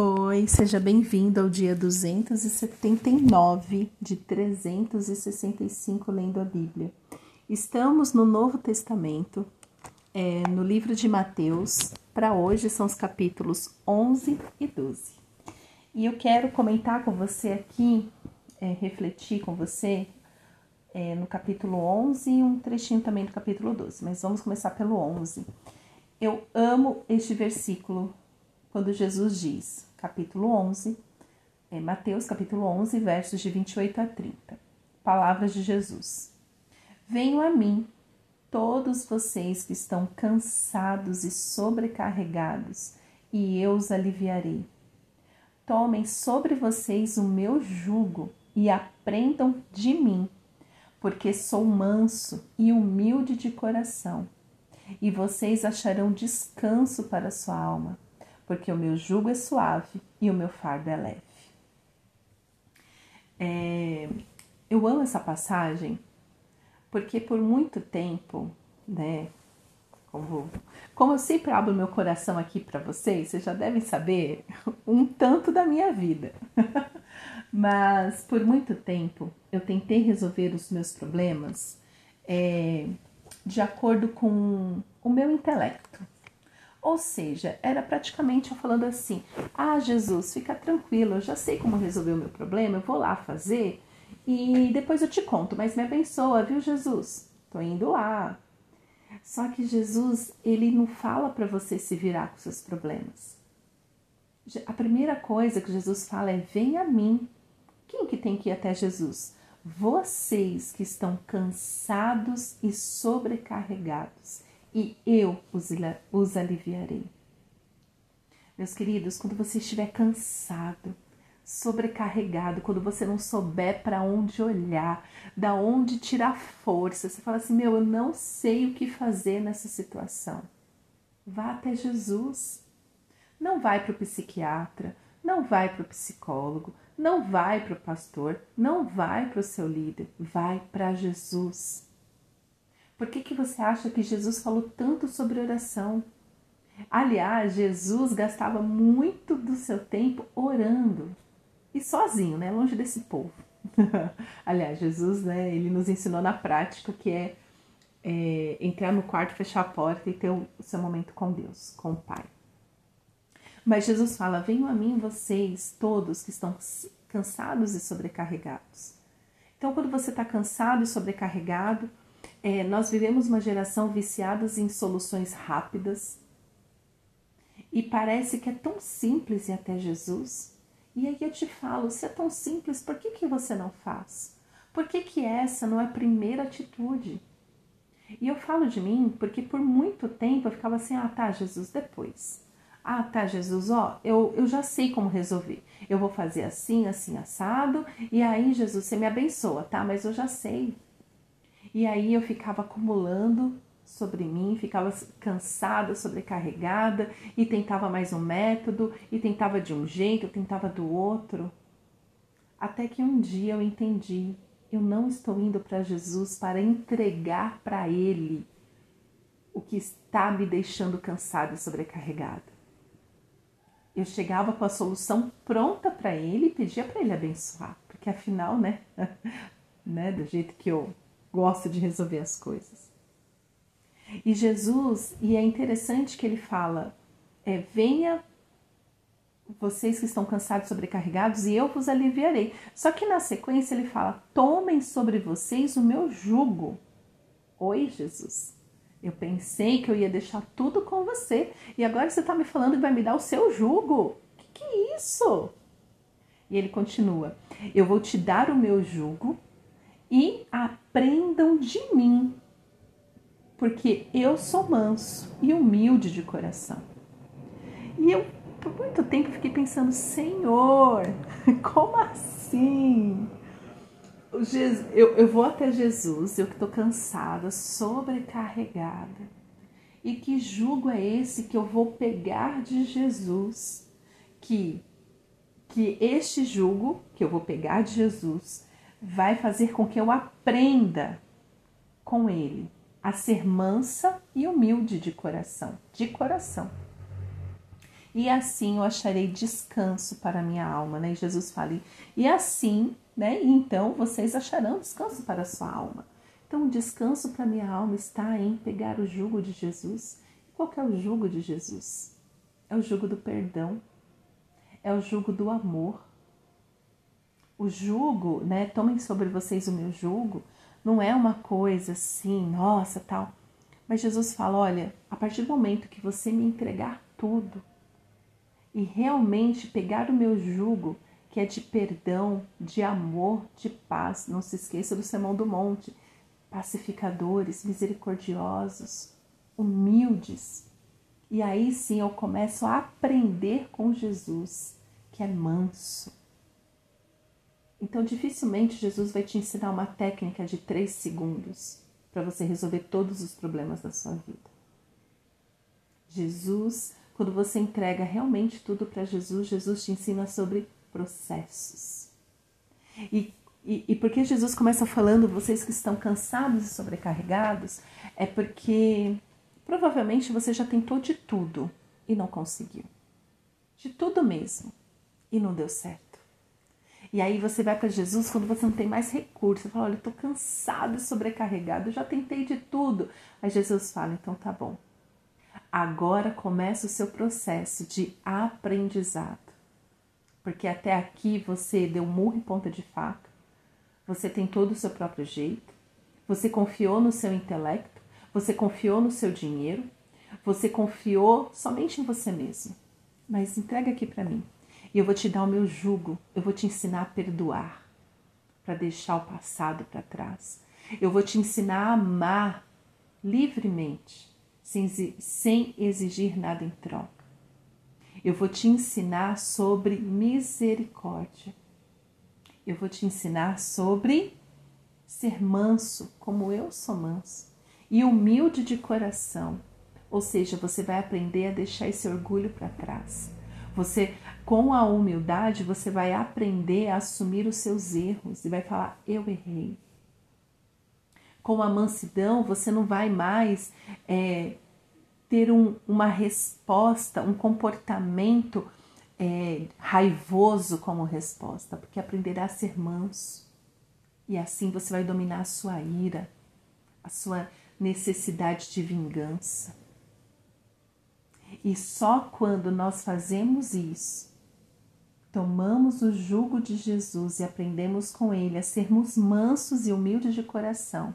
Oi, seja bem-vindo ao dia 279 de 365 lendo a Bíblia. Estamos no Novo Testamento, é, no livro de Mateus. Para hoje são os capítulos 11 e 12. E eu quero comentar com você aqui, é, refletir com você é, no capítulo 11 e um trechinho também do capítulo 12. Mas vamos começar pelo 11. Eu amo este versículo quando Jesus diz: capítulo 11, é Mateus capítulo 11, versos de 28 a 30. Palavras de Jesus. Venham a mim, todos vocês que estão cansados e sobrecarregados, e eu os aliviarei. Tomem sobre vocês o meu jugo e aprendam de mim, porque sou manso e humilde de coração, e vocês acharão descanso para sua alma porque o meu jugo é suave e o meu fardo é leve. É, eu amo essa passagem porque por muito tempo, né, como, como eu sempre abro meu coração aqui para vocês, vocês já devem saber um tanto da minha vida. Mas por muito tempo eu tentei resolver os meus problemas é, de acordo com o meu intelecto, ou seja, era praticamente eu falando assim: Ah, Jesus, fica tranquilo, eu já sei como resolver o meu problema, eu vou lá fazer e depois eu te conto, mas me abençoa, viu, Jesus? Tô indo lá. Só que Jesus, ele não fala para você se virar com seus problemas. A primeira coisa que Jesus fala é: Vem a mim. Quem que tem que ir até Jesus? Vocês que estão cansados e sobrecarregados e eu os, aliviarei. Meus queridos, quando você estiver cansado, sobrecarregado, quando você não souber para onde olhar, da onde tirar força, você fala assim: "Meu, eu não sei o que fazer nessa situação". Vá até Jesus. Não vai para o psiquiatra, não vai para o psicólogo, não vai para o pastor, não vai para o seu líder, vai para Jesus. Por que, que você acha que Jesus falou tanto sobre oração? Aliás, Jesus gastava muito do seu tempo orando e sozinho, né, longe desse povo. Aliás, Jesus, né, ele nos ensinou na prática que é, é, entrar no quarto, fechar a porta e ter o seu momento com Deus, com o Pai. Mas Jesus fala: Venham a mim vocês todos que estão cansados e sobrecarregados. Então, quando você está cansado e sobrecarregado, é, nós vivemos uma geração viciadas em soluções rápidas e parece que é tão simples ir até Jesus. E aí eu te falo, se é tão simples, por que, que você não faz? Por que, que essa não é a primeira atitude? E eu falo de mim porque por muito tempo eu ficava assim, ah tá, Jesus, depois. Ah tá, Jesus, ó, eu, eu já sei como resolver. Eu vou fazer assim, assim, assado, e aí, Jesus, você me abençoa, tá? Mas eu já sei. E aí eu ficava acumulando sobre mim, ficava cansada, sobrecarregada e tentava mais um método e tentava de um jeito, eu tentava do outro. Até que um dia eu entendi, eu não estou indo para Jesus para entregar para Ele o que está me deixando cansada e sobrecarregada. Eu chegava com a solução pronta para Ele e pedia para Ele abençoar, porque afinal, né, né, do jeito que eu gosta de resolver as coisas. E Jesus, e é interessante que ele fala: é, venha vocês que estão cansados sobrecarregados, e eu vos aliviarei. Só que na sequência ele fala: tomem sobre vocês o meu jugo. Oi, Jesus. Eu pensei que eu ia deixar tudo com você, e agora você está me falando que vai me dar o seu jugo. Que que é isso? E ele continua: Eu vou te dar o meu jugo e aprendam de mim, porque eu sou manso e humilde de coração. E eu, por muito tempo, fiquei pensando: Senhor, como assim? Eu, eu vou até Jesus, eu que estou cansada, sobrecarregada. E que jugo é esse que eu vou pegar de Jesus? Que, que este jugo que eu vou pegar de Jesus vai fazer com que eu aprenda com ele a ser mansa e humilde de coração, de coração. e assim eu acharei descanso para a minha alma, né? E Jesus fala, e assim, né? Então vocês acharão descanso para a sua alma. Então, o descanso para a minha alma está em pegar o jugo de Jesus. Qual é o jugo de Jesus? É o jugo do perdão, é o jugo do amor. O jugo, né? Tomem sobre vocês o meu jugo, não é uma coisa assim, nossa, tal. Mas Jesus fala: olha, a partir do momento que você me entregar tudo, e realmente pegar o meu jugo, que é de perdão, de amor, de paz. Não se esqueça do Sermão do Monte. Pacificadores, misericordiosos, humildes. E aí sim eu começo a aprender com Jesus, que é manso. Então, dificilmente Jesus vai te ensinar uma técnica de três segundos para você resolver todos os problemas da sua vida. Jesus quando você entrega realmente tudo para Jesus, Jesus te ensina sobre processos. E, e, e porque Jesus começa falando, vocês que estão cansados e sobrecarregados, é porque provavelmente você já tentou de tudo e não conseguiu. De tudo mesmo. E não deu certo. E aí você vai para Jesus quando você não tem mais recurso. Você fala, olha, eu tô cansado e sobrecarregado, eu já tentei de tudo. Aí Jesus fala, então tá bom agora começa o seu processo de aprendizado. Porque até aqui você deu murro em ponta de faca, você tem todo o seu próprio jeito, você confiou no seu intelecto, você confiou no seu dinheiro, você confiou somente em você mesmo. Mas entrega aqui para mim e eu vou te dar o meu jugo, eu vou te ensinar a perdoar, para deixar o passado para trás. Eu vou te ensinar a amar livremente sem, exigir nada em troca. Eu vou te ensinar sobre misericórdia. Eu vou te ensinar sobre ser manso, como eu sou manso, e humilde de coração. Ou seja, você vai aprender a deixar esse orgulho para trás. Você, com a humildade, você vai aprender a assumir os seus erros e vai falar: eu errei com a mansidão, você não vai mais é, ter um, uma resposta, um comportamento é, raivoso como resposta, porque aprenderá a ser manso. E assim você vai dominar a sua ira, a sua necessidade de vingança. E só quando nós fazemos isso, tomamos o jugo de Jesus e aprendemos com ele a sermos mansos e humildes de coração,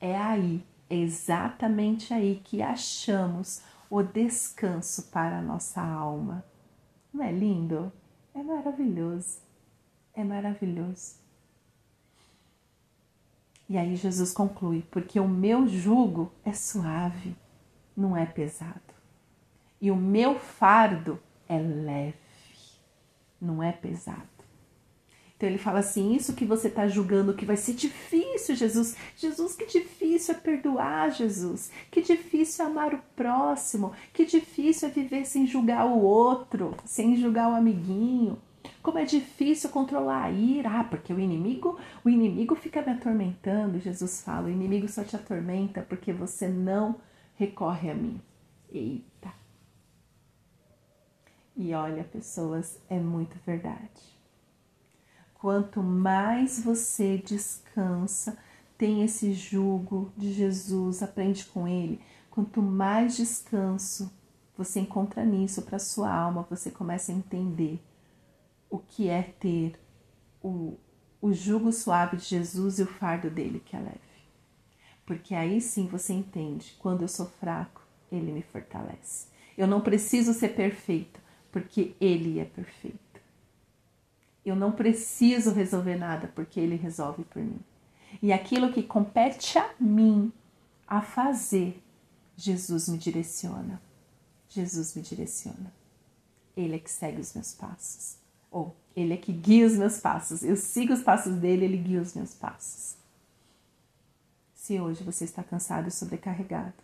é aí, é exatamente aí que achamos o descanso para a nossa alma. Não é lindo? É maravilhoso. É maravilhoso. E aí Jesus conclui: porque o meu jugo é suave, não é pesado. E o meu fardo é leve, não é pesado. Então ele fala assim: Isso que você está julgando que vai ser difícil, Jesus. Jesus, que difícil é perdoar, Jesus. Que difícil é amar o próximo. Que difícil é viver sem julgar o outro, sem julgar o amiguinho. Como é difícil controlar a ira. Ah, porque o inimigo, o inimigo fica me atormentando. Jesus fala: o inimigo só te atormenta porque você não recorre a mim. Eita. E olha, pessoas, é muito verdade. Quanto mais você descansa, tem esse jugo de Jesus, aprende com ele. Quanto mais descanso você encontra nisso para sua alma, você começa a entender o que é ter o, o jugo suave de Jesus e o fardo dele que é leve. Porque aí sim você entende, quando eu sou fraco, ele me fortalece. Eu não preciso ser perfeito, porque ele é perfeito. Eu não preciso resolver nada porque ele resolve por mim. E aquilo que compete a mim a fazer, Jesus me direciona. Jesus me direciona. Ele é que segue os meus passos. Ou ele é que guia os meus passos. Eu sigo os passos dele, ele guia os meus passos. Se hoje você está cansado e sobrecarregado,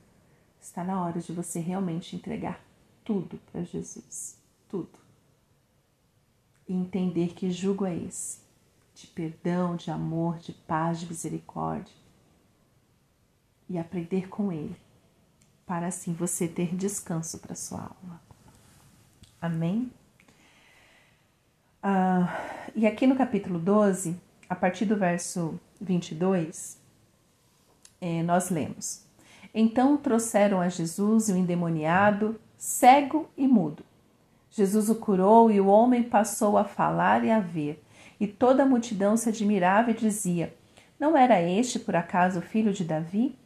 está na hora de você realmente entregar tudo para Jesus. Tudo e entender que jugo é esse de perdão, de amor, de paz, de misericórdia e aprender com ele, para assim você ter descanso para sua alma. Amém? Ah, e aqui no capítulo 12, a partir do verso 22, eh, nós lemos: Então trouxeram a Jesus o endemoniado, cego e mudo. Jesus o curou e o homem passou a falar e a ver. E toda a multidão se admirava e dizia: Não era este, por acaso, o filho de Davi?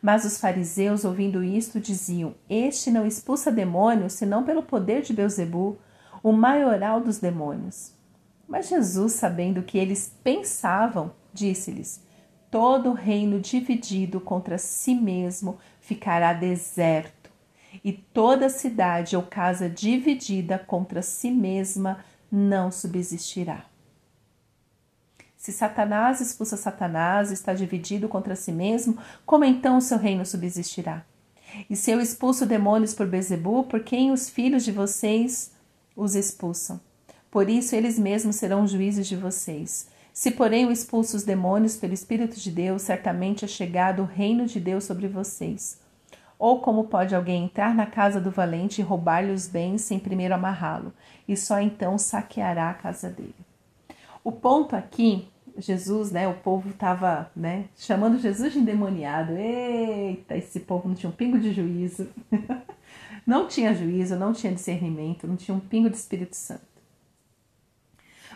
Mas os fariseus, ouvindo isto, diziam: Este não expulsa demônios, senão pelo poder de Beuzebu, o maioral dos demônios. Mas Jesus, sabendo que eles pensavam, disse-lhes: Todo reino dividido contra si mesmo ficará deserto, e toda cidade ou casa dividida contra si mesma não subsistirá. Se Satanás expulsa Satanás, está dividido contra si mesmo, como então o seu reino subsistirá? E se eu expulso demônios por Bezebu, por quem os filhos de vocês os expulsam? Por isso eles mesmos serão juízes de vocês. Se, porém, eu expulso os demônios pelo Espírito de Deus, certamente é chegado o reino de Deus sobre vocês. Ou como pode alguém entrar na casa do valente e roubar-lhe os bens sem primeiro amarrá-lo, e só então saqueará a casa dele? O ponto aqui Jesus, né, o povo estava, né, chamando Jesus de endemoniado. Eita, esse povo não tinha um pingo de juízo. não tinha juízo, não tinha discernimento, não tinha um pingo de Espírito Santo.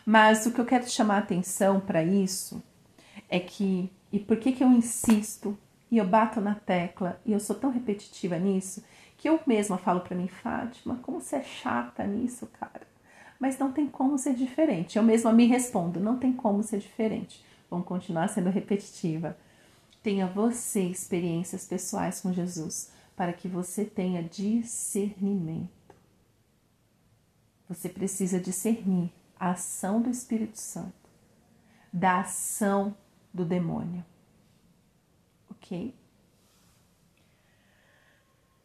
Mas o que eu quero chamar a atenção para isso é que, e por que que eu insisto e eu bato na tecla e eu sou tão repetitiva nisso, que eu mesma falo para mim, Fátima, como você é chata nisso, cara mas não tem como ser diferente. Eu mesma me respondo, não tem como ser diferente. Vamos continuar sendo repetitiva. Tenha você experiências pessoais com Jesus para que você tenha discernimento. Você precisa discernir a ação do Espírito Santo da ação do demônio. Ok?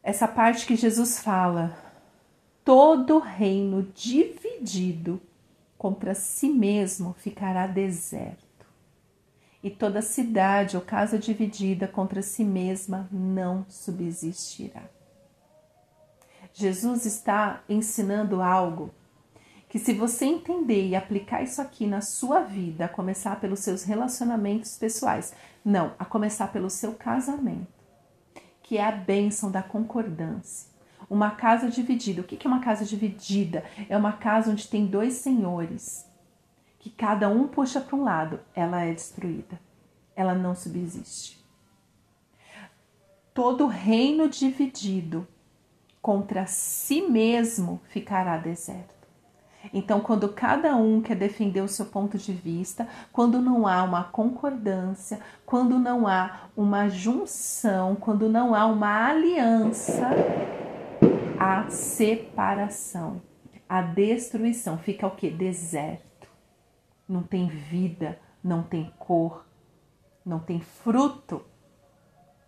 Essa parte que Jesus fala todo reino dividido contra si mesmo ficará deserto, e toda cidade ou casa dividida contra si mesma não subsistirá. Jesus está ensinando algo que, se você entender e aplicar isso aqui na sua vida, a começar pelos seus relacionamentos pessoais, não, a começar pelo seu casamento, que é a bênção da concordância uma casa dividida. O que é uma casa dividida? É uma casa onde tem dois senhores, que cada um puxa para um lado. Ela é destruída. Ela não subsiste. Todo reino dividido contra si mesmo ficará deserto. Então, quando cada um quer defender o seu ponto de vista, quando não há uma concordância, quando não há uma junção, quando não há uma aliança, a separação, a destruição. Fica o que? Deserto. Não tem vida, não tem cor, não tem fruto,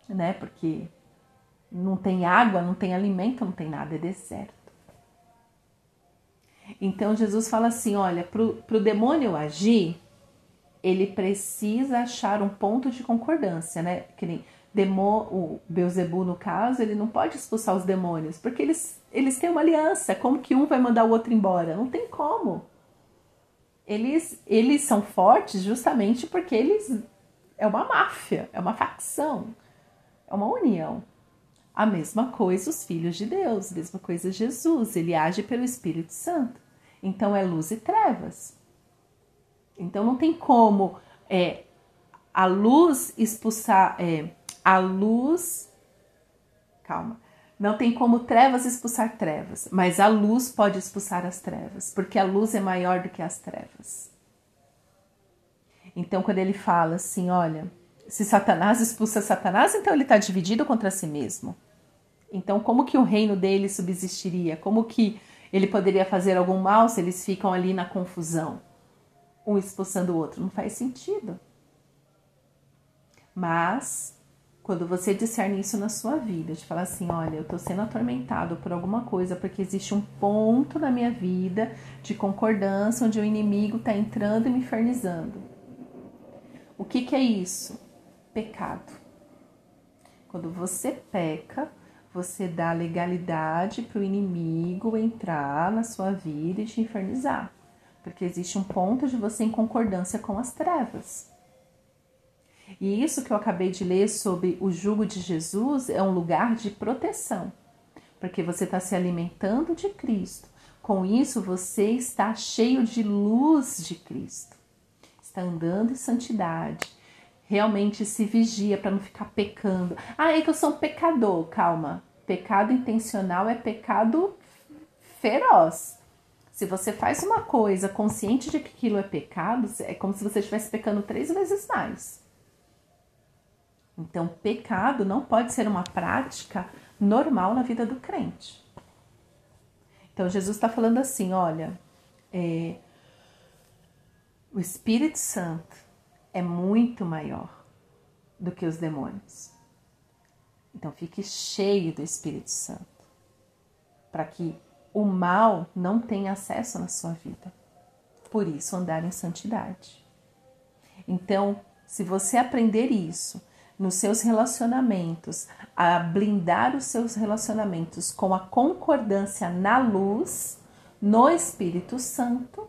né? Porque não tem água, não tem alimento, não tem nada, é deserto. Então Jesus fala assim: olha, para o demônio agir, ele precisa achar um ponto de concordância, né? Que nem Demo, o Beuzebu, no caso, ele não pode expulsar os demônios, porque eles, eles têm uma aliança. Como que um vai mandar o outro embora? Não tem como. Eles, eles são fortes justamente porque eles é uma máfia, é uma facção, é uma união. A mesma coisa os filhos de Deus, a mesma coisa Jesus, ele age pelo Espírito Santo. Então é luz e trevas. Então não tem como é, a luz expulsar, é, a luz. Calma. Não tem como trevas expulsar trevas, mas a luz pode expulsar as trevas, porque a luz é maior do que as trevas. Então, quando ele fala assim, olha, se Satanás expulsa Satanás, então ele está dividido contra si mesmo. Então, como que o reino dele subsistiria? Como que ele poderia fazer algum mal se eles ficam ali na confusão, um expulsando o outro? Não faz sentido. Mas quando você discerne isso na sua vida, de falar assim, olha, eu estou sendo atormentado por alguma coisa, porque existe um ponto na minha vida de concordância onde o inimigo está entrando e me infernizando. O que, que é isso? Pecado. Quando você peca, você dá legalidade para o inimigo entrar na sua vida e te infernizar. Porque existe um ponto de você em concordância com as trevas. E isso que eu acabei de ler sobre o jugo de Jesus é um lugar de proteção, porque você está se alimentando de Cristo. Com isso, você está cheio de luz de Cristo, está andando em santidade, realmente se vigia para não ficar pecando. Ah, é que eu sou um pecador. Calma. Pecado intencional é pecado feroz. Se você faz uma coisa consciente de que aquilo é pecado, é como se você estivesse pecando três vezes mais. Então, pecado não pode ser uma prática normal na vida do crente. Então, Jesus está falando assim: olha, é, o Espírito Santo é muito maior do que os demônios. Então fique cheio do Espírito Santo, para que o mal não tenha acesso na sua vida. Por isso, andar em santidade. Então, se você aprender isso nos seus relacionamentos, a blindar os seus relacionamentos com a concordância na luz, no Espírito Santo,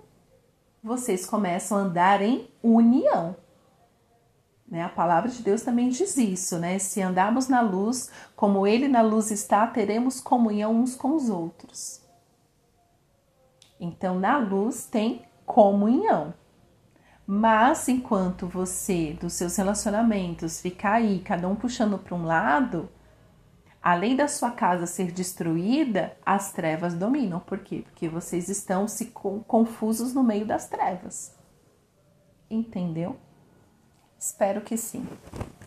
vocês começam a andar em união. Né? A palavra de Deus também diz isso, né? Se andarmos na luz, como Ele na luz está, teremos comunhão uns com os outros. Então, na luz tem comunhão. Mas enquanto você, dos seus relacionamentos, ficar aí, cada um puxando para um lado, além da sua casa ser destruída, as trevas dominam. Por quê? Porque vocês estão se confusos no meio das trevas. Entendeu? Espero que sim.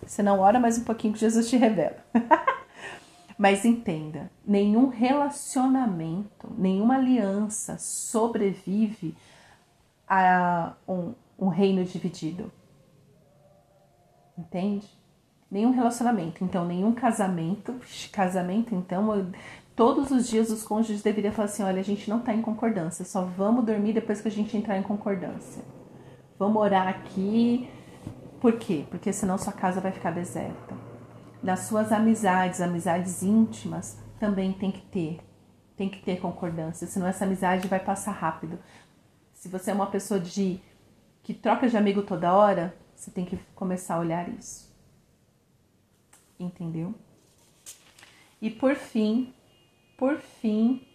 Se não, ora mais um pouquinho que Jesus te revela. Mas entenda, nenhum relacionamento, nenhuma aliança sobrevive a um, um reino dividido. Entende? Nenhum relacionamento, então, nenhum casamento. Casamento, então, eu, todos os dias os cônjuges deveriam falar assim: olha, a gente não está em concordância, só vamos dormir depois que a gente entrar em concordância. Vamos orar aqui, por quê? Porque senão sua casa vai ficar deserta. Nas suas amizades, amizades íntimas, também tem que ter. Tem que ter concordância, senão essa amizade vai passar rápido. Se você é uma pessoa de que troca de amigo toda hora, você tem que começar a olhar isso. Entendeu? E por fim, por fim,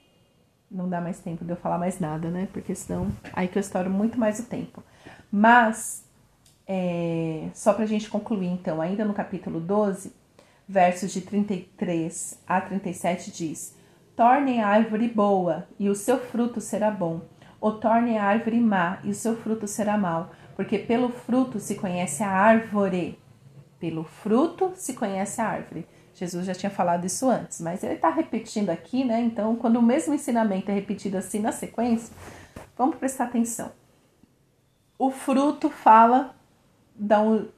não dá mais tempo de eu falar mais nada, né? Porque senão aí que eu estouro muito mais o tempo. Mas é, só para a gente concluir, então, ainda no capítulo 12, versos de 33 a 37 diz: Tornem a árvore boa, e o seu fruto será bom, ou tornem a árvore má, e o seu fruto será mau, porque pelo fruto se conhece a árvore. Pelo fruto se conhece a árvore. Jesus já tinha falado isso antes, mas ele está repetindo aqui, né? Então, quando o mesmo ensinamento é repetido assim na sequência, vamos prestar atenção. O fruto fala dão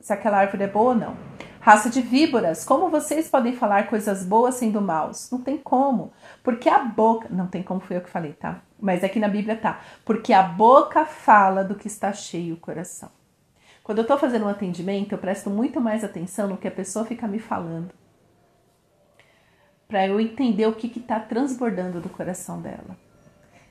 se aquela árvore é boa ou não. Raça de víboras, como vocês podem falar coisas boas sendo maus? Não tem como. Porque a boca. Não tem como, foi eu que falei, tá? Mas aqui na Bíblia tá. Porque a boca fala do que está cheio o coração. Quando eu tô fazendo um atendimento, eu presto muito mais atenção no que a pessoa fica me falando. Para eu entender o que está transbordando do coração dela.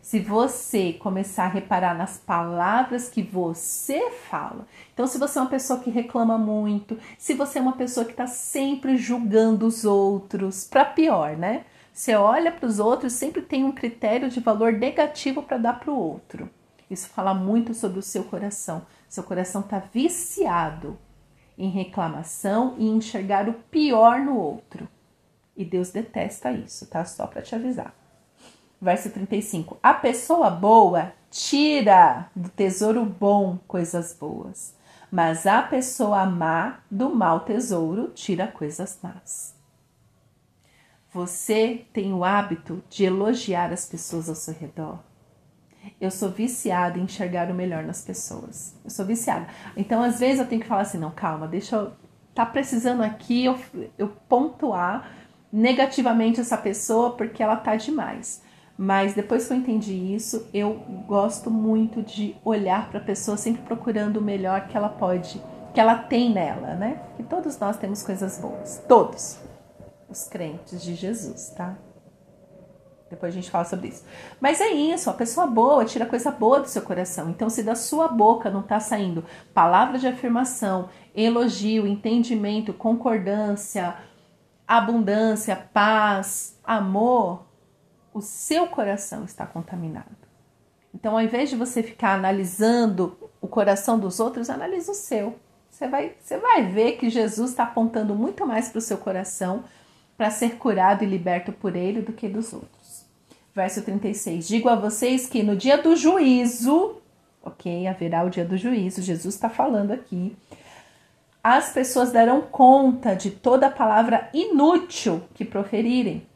Se você começar a reparar nas palavras que você fala. Então, se você é uma pessoa que reclama muito, se você é uma pessoa que está sempre julgando os outros, para pior, né? Você olha para os outros, sempre tem um critério de valor negativo para dar para o outro. Isso fala muito sobre o seu coração. Seu coração está viciado em reclamação e enxergar o pior no outro. E Deus detesta isso, tá? Só para te avisar verso 35. A pessoa boa tira do tesouro bom coisas boas, mas a pessoa má do mau tesouro tira coisas más. Você tem o hábito de elogiar as pessoas ao seu redor? Eu sou viciada em enxergar o melhor nas pessoas. Eu sou viciada. Então, às vezes, eu tenho que falar assim: não, calma, deixa eu. Tá precisando aqui eu, eu pontuar negativamente essa pessoa porque ela tá demais. Mas depois que eu entendi isso, eu gosto muito de olhar para a pessoa sempre procurando o melhor que ela pode, que ela tem nela, né? Que todos nós temos coisas boas, todos. os crentes de Jesus, tá? Depois a gente fala sobre isso. Mas é isso, a pessoa boa tira coisa boa do seu coração. Então, se da sua boca não está saindo palavra de afirmação, elogio, entendimento, concordância, abundância, paz, amor, o seu coração está contaminado. Então, ao invés de você ficar analisando o coração dos outros, analise o seu. Você vai, você vai ver que Jesus está apontando muito mais para o seu coração para ser curado e liberto por ele do que dos outros. Verso 36: Digo a vocês que no dia do juízo, ok, haverá o dia do juízo, Jesus está falando aqui, as pessoas darão conta de toda palavra inútil que proferirem,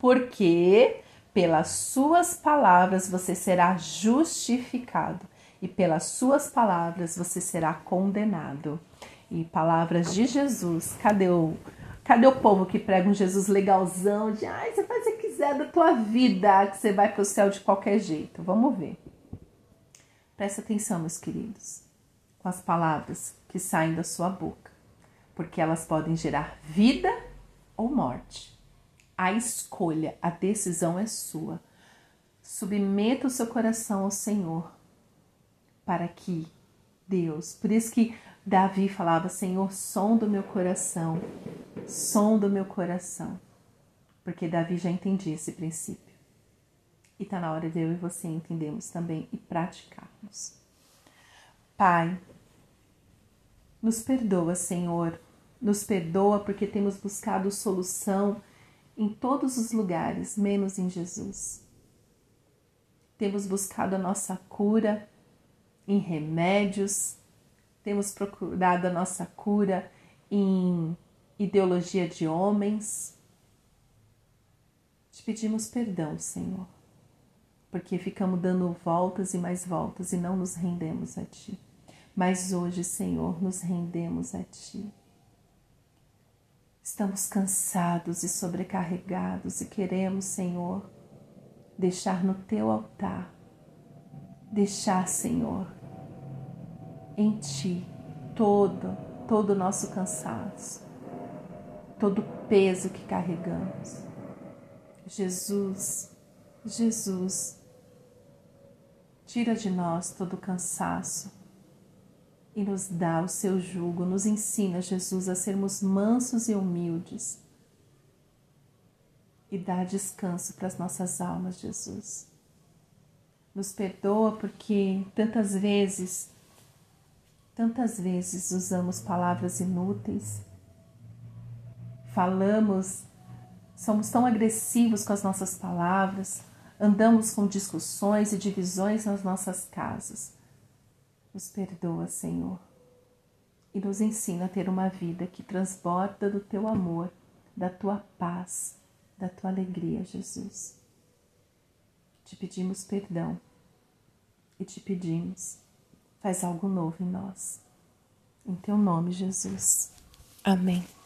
porque pelas suas palavras você será justificado e pelas suas palavras você será condenado. E palavras de Jesus, cadê o Cadê o povo que prega um Jesus legalzão de ai, você faz o que quiser da tua vida, que você vai para o céu de qualquer jeito? Vamos ver. Presta atenção, meus queridos, com as palavras que saem da sua boca, porque elas podem gerar vida ou morte. A escolha, a decisão é sua. Submeta o seu coração ao Senhor para que Deus, por isso que Davi falava: Senhor, som do meu coração, som do meu coração. Porque Davi já entendia esse princípio. E está na hora de eu e você entendermos também e praticarmos. Pai, nos perdoa, Senhor, nos perdoa porque temos buscado solução em todos os lugares, menos em Jesus. Temos buscado a nossa cura em remédios, temos procurado a nossa cura em ideologia de homens. Te pedimos perdão, Senhor, porque ficamos dando voltas e mais voltas e não nos rendemos a Ti. Mas hoje, Senhor, nos rendemos a Ti. Estamos cansados e sobrecarregados e queremos, Senhor, deixar no Teu altar, deixar, Senhor, em Ti todo, todo o nosso cansaço, todo o peso que carregamos. Jesus, Jesus, tira de nós todo o cansaço e nos dá o seu jugo, nos ensina, Jesus, a sermos mansos e humildes e dá descanso para as nossas almas, Jesus. Nos perdoa porque tantas vezes Tantas vezes usamos palavras inúteis, falamos, somos tão agressivos com as nossas palavras, andamos com discussões e divisões nas nossas casas. Nos perdoa, Senhor, e nos ensina a ter uma vida que transborda do teu amor, da tua paz, da tua alegria, Jesus. Te pedimos perdão e te pedimos faz algo novo em nós. Em teu nome, Jesus. Amém.